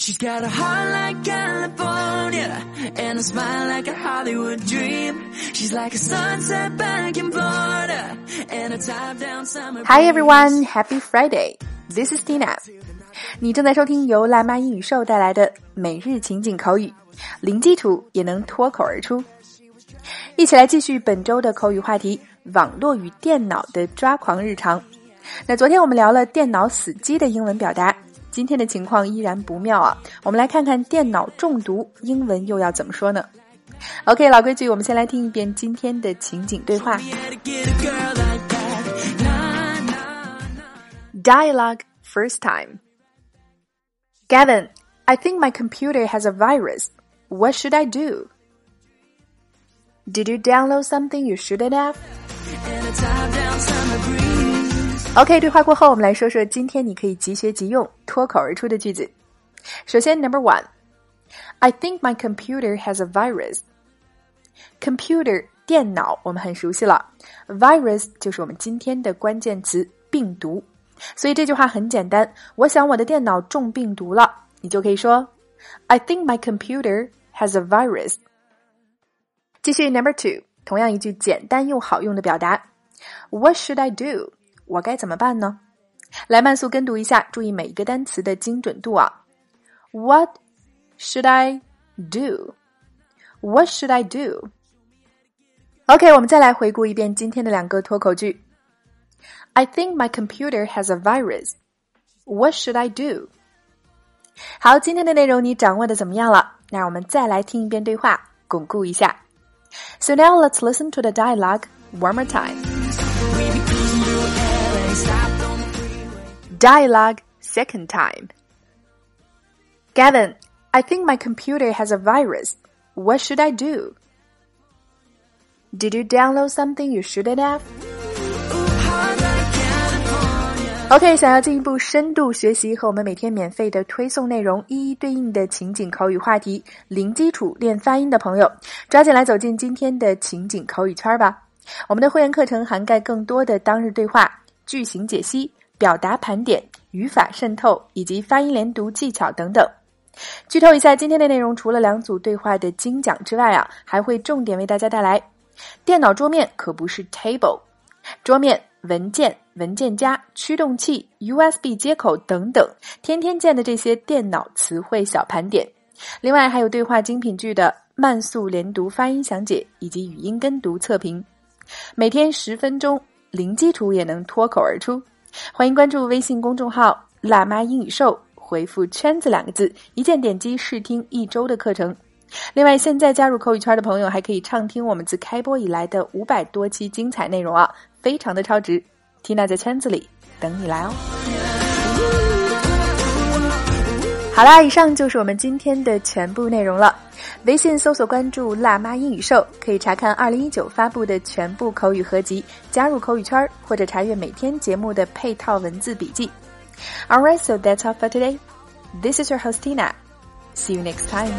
She's got a heart like California and a smile like a Hollywood dream. She's like a sunset back in Florida and a top down summer. Hi everyone, happy Friday. This is Tina. 你正在收听由辣妈英语秀带来的每日情景口语，零基础也能脱口而出。一起来继续本周的口语话题：网络与电脑的抓狂日常。那昨天我们聊了电脑死机的英文表达。今天的情况依然不妙啊！我们来看看电脑中毒英文又要怎么说呢？OK，老规矩，我们先来听一遍今天的情景对话。Dialogue first time. Gavin, I think my computer has a virus. What should I do? Did you download something you shouldn't have? OK，对话过后，我们来说说今天你可以即学即用、脱口而出的句子。首先，Number one，I think my computer has a virus。Computer 电脑我们很熟悉了，virus 就是我们今天的关键词病毒。所以这句话很简单，我想我的电脑中病毒了，你就可以说 I think my computer has a virus。继续 Number two，同样一句简单又好用的表达，What should I do？我该怎么办呢？来慢速跟读一下，注意每一个单词的精准度啊。What should I do? What should I do? OK，我们再来回顾一遍今天的两个脱口句。I think my computer has a virus. What should I do? 好，今天的内容你掌握的怎么样了？那我们再来听一遍对话，巩固一下。So now let's listen to the dialogue one more time. Dialogue second time. Gavin, I think my computer has a virus. What should I do? Did you download something you shouldn't have? OK，想要进一步深度学习和我们每天免费的推送内容一一对应的情景口语话题，零基础练发音的朋友，抓紧来走进今天的情景口语圈吧！我们的会员课程涵盖更多的当日对话、 句型解析。表达盘点、语法渗透以及发音连读技巧等等。剧透一下，今天的内容除了两组对话的精讲之外啊，还会重点为大家带来：电脑桌面可不是 table，桌面、文件、文件夹、驱动器、USB 接口等等，天天见的这些电脑词汇小盘点。另外还有对话精品剧的慢速连读发音详解以及语音跟读测评，每天十分钟，零基础也能脱口而出。欢迎关注微信公众号“辣妈英语秀”，回复“圈子”两个字，一键点击试听一周的课程。另外，现在加入口语圈的朋友还可以畅听我们自开播以来的五百多期精彩内容啊，非常的超值。Tina 在圈子里等你来哦。好啦，以上就是我们今天的全部内容了。微信搜索关注“辣妈英语秀”，可以查看二零一九发布的全部口语合集，加入口语圈或者查阅每天节目的配套文字笔记。Alright, so that's all for today. This is your host Tina. See you next time.